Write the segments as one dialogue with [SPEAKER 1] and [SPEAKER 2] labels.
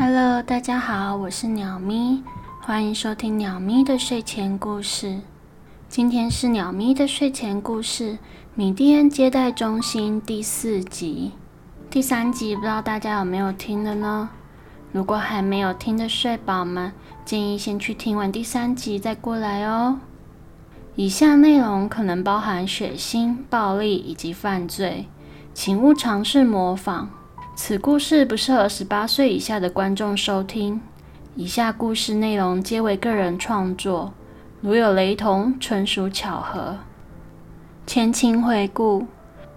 [SPEAKER 1] Hello，大家好，我是鸟咪，欢迎收听鸟咪的睡前故事。今天是鸟咪的睡前故事《米蒂安接待中心》第四集。第三集不知道大家有没有听的呢？如果还没有听的睡宝们，建议先去听完第三集再过来哦。以下内容可能包含血腥、暴力以及犯罪，请勿尝试模仿。此故事不适合十八岁以下的观众收听。以下故事内容皆为个人创作，如有雷同，纯属巧合。前情回顾：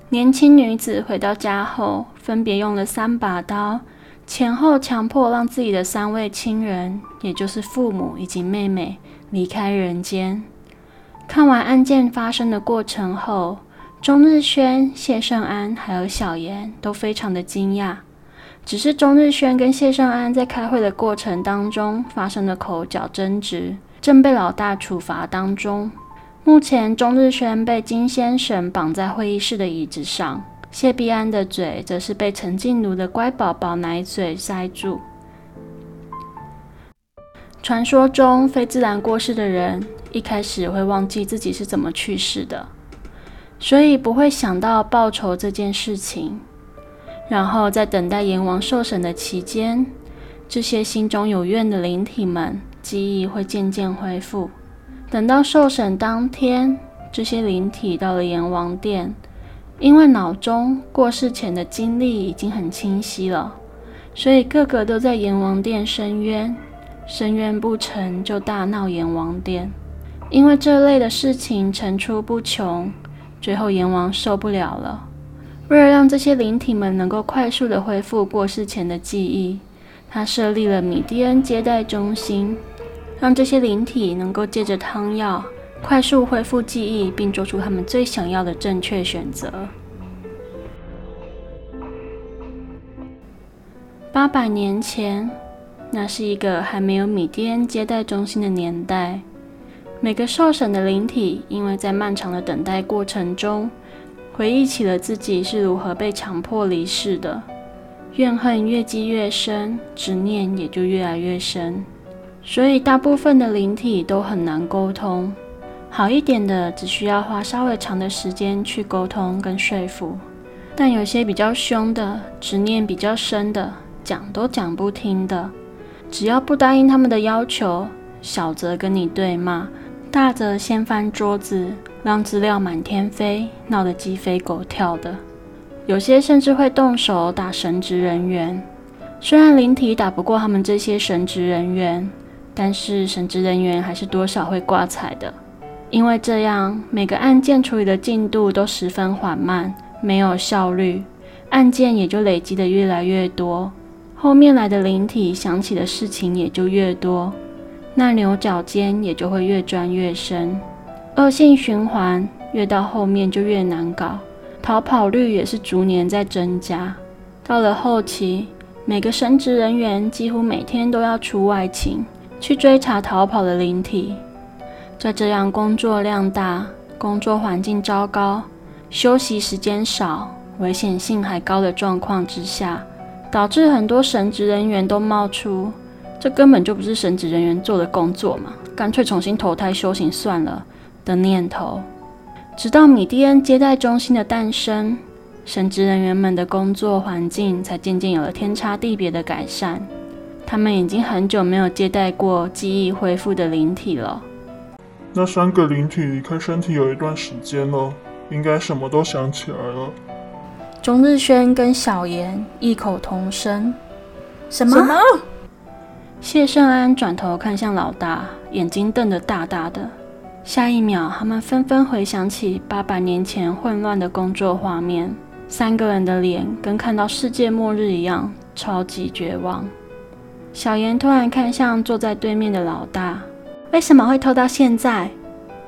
[SPEAKER 1] 年轻女子回到家后，分别用了三把刀，前后强迫让自己的三位亲人，也就是父母以及妹妹，离开人间。看完案件发生的过程后，钟日轩、谢圣安还有小妍都非常的惊讶。只是钟日轩跟谢圣安在开会的过程当中发生了口角争执，正被老大处罚当中。目前钟日轩被金先生绑在会议室的椅子上，谢必安的嘴则是被陈静茹的乖宝宝奶嘴塞住。传说中非自然过世的人。一开始会忘记自己是怎么去世的，所以不会想到报仇这件事情。然后在等待阎王受审的期间，这些心中有怨的灵体们记忆会渐渐恢复。等到受审当天，这些灵体到了阎王殿，因为脑中过世前的经历已经很清晰了，所以个个都在阎王殿申冤，申冤不成就大闹阎王殿。因为这类的事情层出不穷，最后阎王受不了了。为了让这些灵体们能够快速的恢复过世前的记忆，他设立了米蒂恩接待中心，让这些灵体能够借着汤药快速恢复记忆，并做出他们最想要的正确选择。八百年前，那是一个还没有米蒂恩接待中心的年代。每个受审的灵体，因为在漫长的等待过程中，回忆起了自己是如何被强迫离世的，怨恨越积越深，执念也就越来越深。所以，大部分的灵体都很难沟通。好一点的，只需要花稍微长的时间去沟通跟说服；但有些比较凶的，执念比较深的，讲都讲不听的，只要不答应他们的要求，小则跟你对骂。大则掀翻桌子，让资料满天飞，闹得鸡飞狗跳的；有些甚至会动手打神职人员。虽然灵体打不过他们这些神职人员，但是神职人员还是多少会挂彩的，因为这样每个案件处理的进度都十分缓慢，没有效率，案件也就累积的越来越多，后面来的灵体想起的事情也就越多。那牛角尖也就会越钻越深，恶性循环越到后面就越难搞，逃跑率也是逐年在增加。到了后期，每个神职人员几乎每天都要出外勤去追查逃跑的灵体。在这样工作量大、工作环境糟糕、休息时间少、危险性还高的状况之下，导致很多神职人员都冒出。这根本就不是神职人员做的工作嘛，干脆重新投胎修行算了的念头。直到米蒂恩接待中心的诞生，神职人员们的工作环境才渐渐有了天差地别的改善。他们已经很久没有接待过记忆恢复的灵体了。
[SPEAKER 2] 那三个灵体离开身体有一段时间了，应该什么都想起来了。
[SPEAKER 1] 钟日轩跟小妍异口同声：“什么？”谢圣安转头看向老大，眼睛瞪得大大的。下一秒，他们纷纷回想起八百年前混乱的工作画面，三个人的脸跟看到世界末日一样，超级绝望。小妍突然看向坐在对面的老大：“为什么会拖到现在？”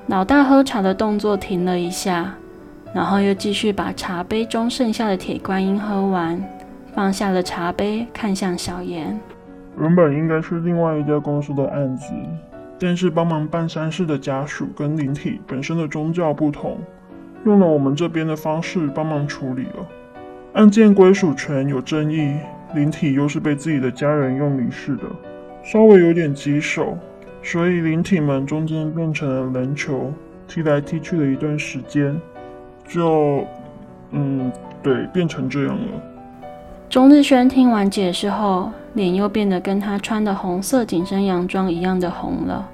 [SPEAKER 1] 老大喝茶的动作停了一下，然后又继续把茶杯中剩下的铁观音喝完，放下了茶杯，看向小妍。
[SPEAKER 2] 原本应该是另外一家公司的案子，但是帮忙办丧事的家属跟灵体本身的宗教不同，用了我们这边的方式帮忙处理了。案件归属权有争议，灵体又是被自己的家人用离世的，稍微有点棘手，所以灵体们中间变成了篮球，踢来踢去了一段时间，就，嗯，对，变成这样了。
[SPEAKER 1] 钟日轩听完解释后，脸又变得跟他穿的红色紧身洋装一样的红了。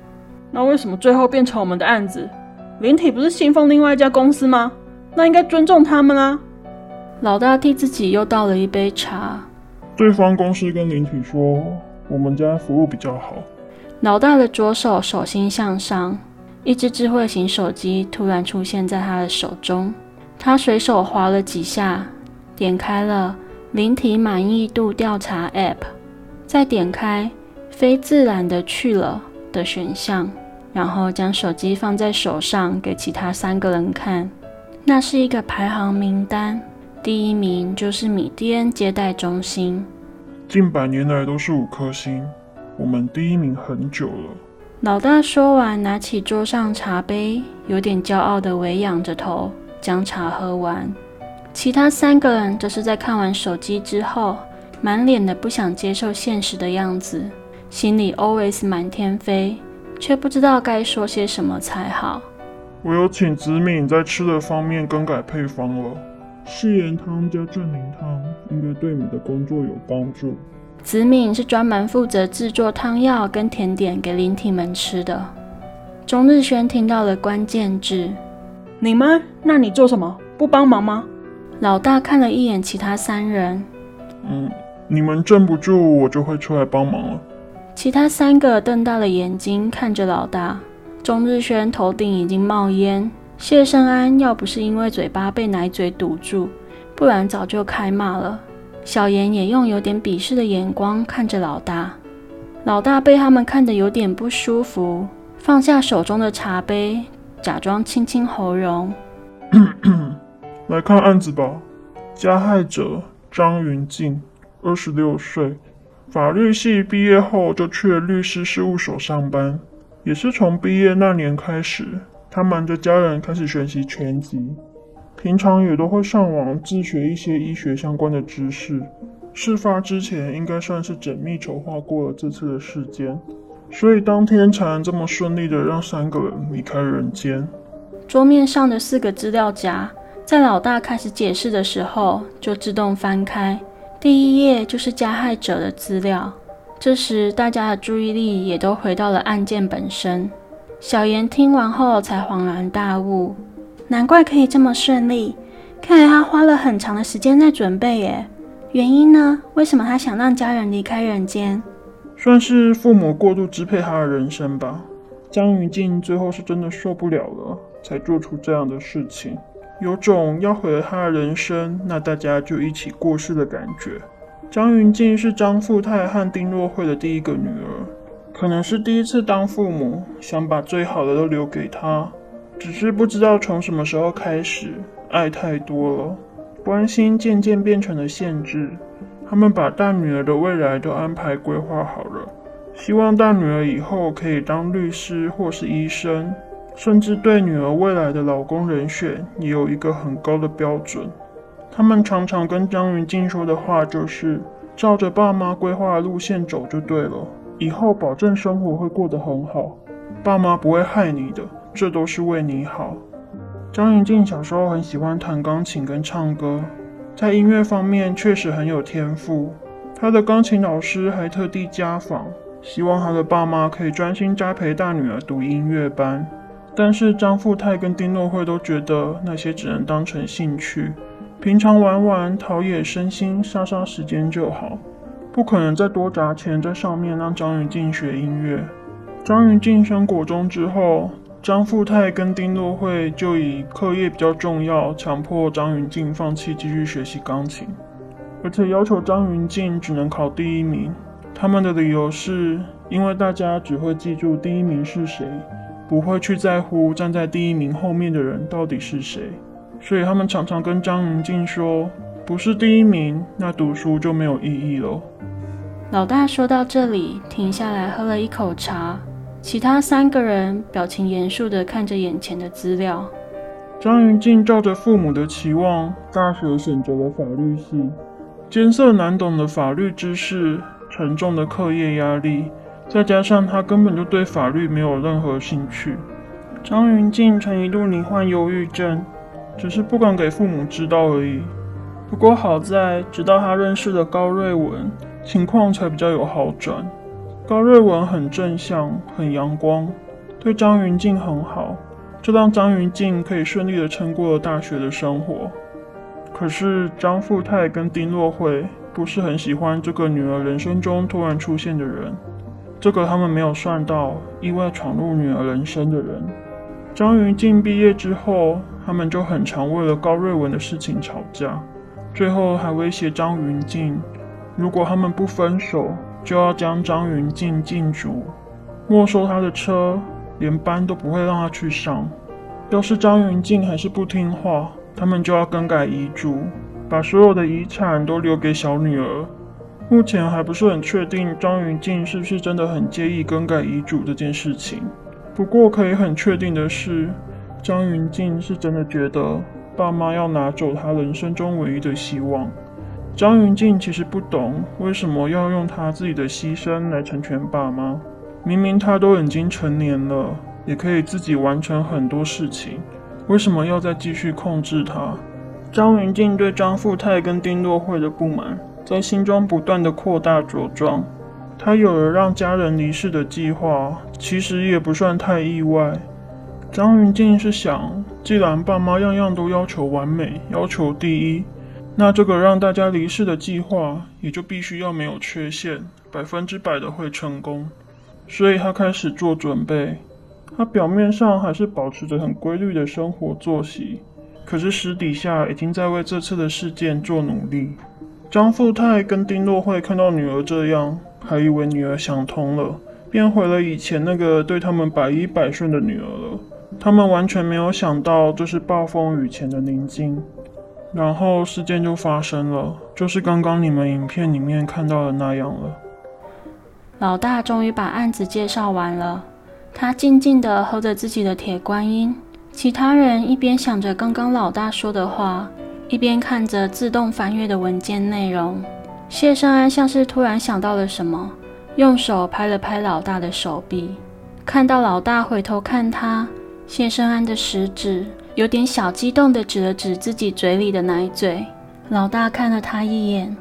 [SPEAKER 3] 那为什么最后变成我们的案子？灵体不是信奉另外一家公司吗？那应该尊重他们啊！
[SPEAKER 1] 老大替自己又倒了一杯茶。
[SPEAKER 2] 对方公司跟灵体说，我们家服务比较好。
[SPEAKER 1] 老大的左手手心向上，一只智慧型手机突然出现在他的手中。他随手划了几下，点开了灵体满意度调查 App，再点开非自然的去了的选项。然后将手机放在手上，给其他三个人看。那是一个排行名单，第一名就是米蒂恩接待中心，
[SPEAKER 2] 近百年来都是五颗星，我们第一名很久了。
[SPEAKER 1] 老大说完，拿起桌上茶杯，有点骄傲地微仰着头，将茶喝完。其他三个人则是在看完手机之后，满脸的不想接受现实的样子，心里 always 满天飞。却不知道该说些什么才好。
[SPEAKER 2] 我有请子敏在吃的方面更改配方了，誓言汤加正宁汤应该对你的工作有帮助。
[SPEAKER 1] 子敏是专门负责制作汤药跟甜点给灵体们吃的。钟日轩听到了关键字：
[SPEAKER 3] 你们？那你做什么？不帮忙吗？
[SPEAKER 1] 老大看了一眼其他三人，
[SPEAKER 2] 嗯，你们镇不住，我就会出来帮忙了。
[SPEAKER 1] 其他三个瞪大了眼睛看着老大。钟日轩头顶已经冒烟，谢胜安要不是因为嘴巴被奶嘴堵住，不然早就开骂了。小妍也用有点鄙视的眼光看着老大。老大被他们看得有点不舒服，放下手中的茶杯，假装清清喉咙。
[SPEAKER 2] 来看案子吧。加害者张云静，二十六岁。法律系毕业后就去了律师事务所上班，也是从毕业那年开始，他瞒着家人开始学习拳击，平常也都会上网自学一些医学相关的知识。事发之前应该算是缜密筹划过了这次的事件，所以当天才能这么顺利的让三个人离开人间。
[SPEAKER 1] 桌面上的四个资料夹，在老大开始解释的时候就自动翻开。第一页就是加害者的资料。这时，大家的注意力也都回到了案件本身。小妍听完后才恍然大悟，难怪可以这么顺利，看来他花了很长的时间在准备耶。原因呢？为什么他想让家人离开人间？
[SPEAKER 2] 算是父母过度支配他的人生吧。张云静最后是真的受不了了，才做出这样的事情。有种要毁了他的人生，那大家就一起过世的感觉。张云静是张富泰和丁若慧的第一个女儿，可能是第一次当父母，想把最好的都留给她。只是不知道从什么时候开始，爱太多了，关心渐渐变成了限制。他们把大女儿的未来都安排规划好了，希望大女儿以后可以当律师或是医生。甚至对女儿未来的老公人选也有一个很高的标准。他们常常跟张云静说的话就是：“照着爸妈规划的路线走就对了，以后保证生活会过得很好，爸妈不会害你的，这都是为你好。”张云静小时候很喜欢弹钢琴跟唱歌，在音乐方面确实很有天赋。他的钢琴老师还特地家访，希望他的爸妈可以专心栽培大女儿读音乐班。但是张富泰跟丁诺慧都觉得那些只能当成兴趣，平常玩玩陶冶身心、杀杀时间就好，不可能再多砸钱在上面让张云静学音乐。张云静升国中之后，张富泰跟丁诺慧就以课业比较重要，强迫张云静放弃继续学习钢琴，而且要求张云静只能考第一名。他们的理由是因为大家只会记住第一名是谁。不会去在乎站在第一名后面的人到底是谁，所以他们常常跟张云静说：“不是第一名，那读书就没有意义了。”
[SPEAKER 1] 老大说到这里，停下来喝了一口茶，其他三个人表情严肃地看着眼前的资料。
[SPEAKER 2] 张云静照着父母的期望，大学选择了法律系，艰涩难懂的法律知识，沉重的课业压力，再加上他根本就对法律没有任何兴趣。张云静曾一度罹患忧郁症，只是不敢给父母知道而已。不过好在，直到他认识了高瑞文，情况才比较有好转。高瑞文很正向，很阳光，对张云静很好，这让张云静可以顺利的撑过了大学的生活。可是张富泰跟丁洛慧不是很喜欢这个女儿人生中突然出现的人，这个他们没有算到意外闯入女儿人生的人。张云静毕业之后，他们就很常为了高瑞文的事情吵架，最后还威胁张云静，如果他们不分手。就要将张云静禁足，没收他的车，连班都不会让他去上。要是张云静还是不听话，他们就要更改遗嘱，把所有的遗产都留给小女儿。目前还不是很确定张云静是不是真的很介意更改遗嘱这件事情。不过可以很确定的是，张云静是真的觉得爸妈要拿走他人生中唯一的希望。张云静其实不懂为什么要用他自己的牺牲来成全爸妈，明明他都已经成年了，也可以自己完成很多事情，为什么要再继续控制他？张云静对张富泰跟丁洛慧的不满在心中不断的扩大茁壮，他有了让家人离世的计划，其实也不算太意外。张云静是想，既然爸妈样样都要求完美，要求第一。那这个让大家离世的计划也就必须要没有缺陷，百分之百的会成功。所以他开始做准备。他表面上还是保持着很规律的生活作息，可是私底下已经在为这次的事件做努力。张富泰跟丁洛慧看到女儿这样，还以为女儿想通了，变回了以前那个对他们百依百顺的女儿了。他们完全没有想到，这是暴风雨前的宁静。然后事件就发生了，就是刚刚你们影片里面看到的那样了。
[SPEAKER 1] 老大终于把案子介绍完了，他静静地喝着自己的铁观音。其他人一边想着刚刚老大说的话，一边看着自动翻阅的文件内容。谢生安像是突然想到了什么，用手拍了拍老大的手臂。看到老大回头看他，谢生安的食指。有点小激动地指了指自己嘴里的奶嘴，老大看了他一眼，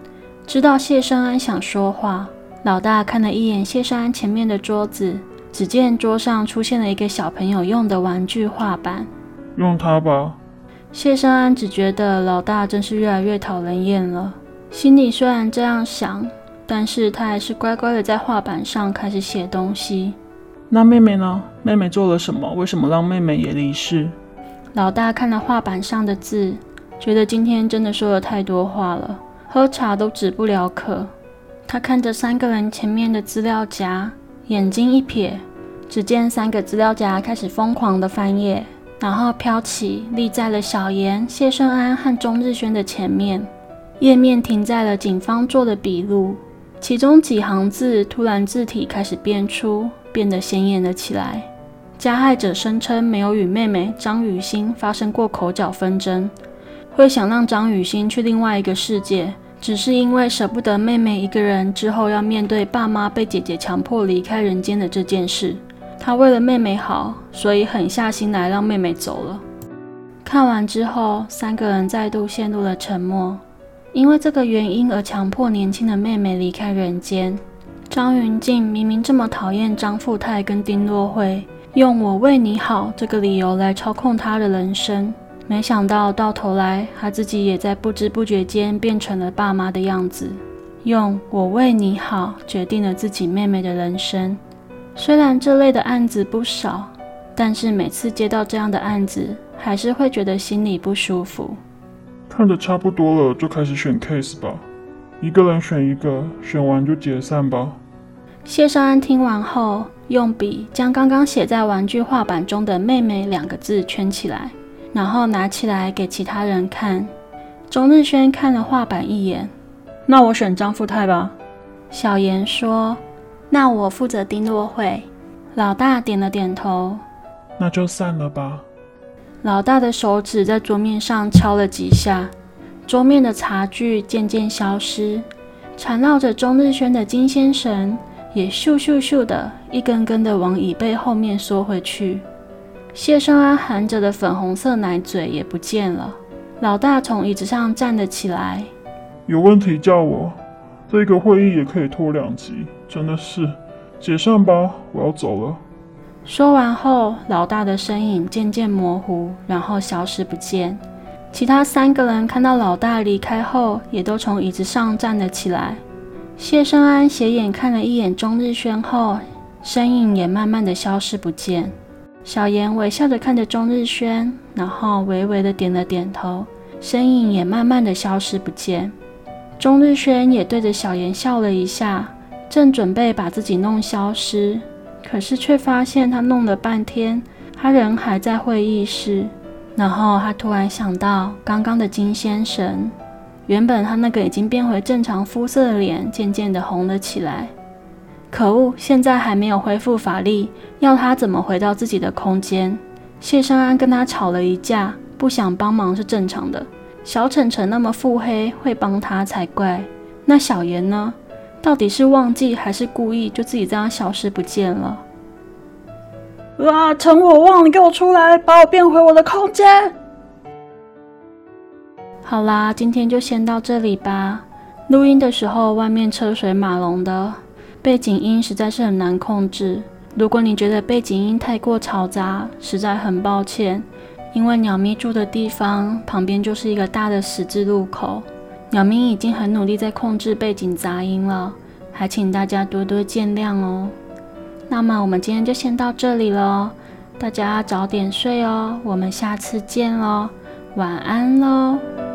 [SPEAKER 1] 知道谢生安想说话。老大看了一眼谢生安前面的桌子，只见桌上出现了一个小朋友用的玩具画板，
[SPEAKER 2] 用它吧。
[SPEAKER 1] 谢生安只觉得老大真是越来越讨人厌了，心里虽然这样想，但是他还是乖乖的在画板上开始写东西。
[SPEAKER 3] 那妹妹呢？妹妹做了什么？为什么让妹妹也离世？
[SPEAKER 1] 老大看了画板上的字，觉得今天真的说了太多话了，喝茶都止不了渴。他看着三个人前面的资料夹，眼睛一瞥，只见三个资料夹开始疯狂的翻页，然后飘起立在了小严、谢顺安和钟日轩的前面。页面停在了警方做的笔录，其中几行字突然字体开始变粗，变得显眼了起来。加害者声称没有与妹妹张雨欣发生过口角纷争，会想让张雨欣去另外一个世界，只是因为舍不得妹妹一个人之后要面对爸妈被姐姐强迫离开人间的这件事。他为了妹妹好，所以狠下心来让妹妹走了。看完之后，三个人再度陷入了沉默，因为这个原因而强迫年轻的妹妹离开人间。张云静明明这么讨厌张富泰跟丁洛慧。用我为你好这个理由来操控他的人生，没想到到头来他自己也在不知不觉间变成了爸妈的样子。用我为你好决定了自己妹妹的人生。虽然这类的案子不少，但是每次接到这样的案子，还是会觉得心里不舒服。
[SPEAKER 2] 看的差不多了，就开始选 case 吧。一个人选一个，选完就解散吧。
[SPEAKER 1] 谢少安听完后。用笔将刚刚写在玩具画板中的“妹妹”两个字圈起来，然后拿起来给其他人看。钟日轩看了画板一眼，
[SPEAKER 3] 那我选张富泰吧。
[SPEAKER 1] 小严说：“那我负责丁洛会。”老大点了点头，
[SPEAKER 2] 那就散了吧。
[SPEAKER 1] 老大的手指在桌面上敲了几下，桌面的茶具渐渐消失，缠绕着钟日轩的金线绳也咻咻咻的一根根的往椅背后面缩回去。谢生安含着的粉红色奶嘴也不见了。老大从椅子上站了起来，
[SPEAKER 2] 有问题叫我。这个会议也可以拖两集，真的是。解散吧，我要走了。
[SPEAKER 1] 说完后，老大的身影渐渐模糊，然后消失不见。其他三个人看到老大离开后，也都从椅子上站了起来。谢生安斜眼看了一眼钟日轩后，身影也慢慢的消失不见。小妍微笑着看着钟日轩，然后微微的点了点头，身影也慢慢的消失不见。钟日轩也对着小妍笑了一下。正准备把自己弄消失，可是却发现他弄了半天，他人还在会议室。然后他突然想到刚刚的金先生，原本他那个已经变回正常肤色的脸渐渐的红了起来。可恶，现在还没有恢复法力，要他怎么回到自己的空间？谢生安跟他吵了一架，不想帮忙是正常的。小晨晨那么腹黑，会帮他才怪。那小妍呢？到底是忘记还是故意，就自己这样消失不见了？
[SPEAKER 3] 啊！趁我忘，你给我出来，把我变回我的空间！
[SPEAKER 1] 好啦，今天就先到这里吧。录音的时候，外面车水马龙的，背景音实在是很难控制。如果你觉得背景音太过嘈杂，实在很抱歉，因为鸟咪住的地方旁边就是一个大的十字路口。鸟咪已经很努力在控制背景杂音了，还请大家多多见谅哦。那么我们今天就先到这里了，大家早点睡哦。我们下次见喽，晚安喽。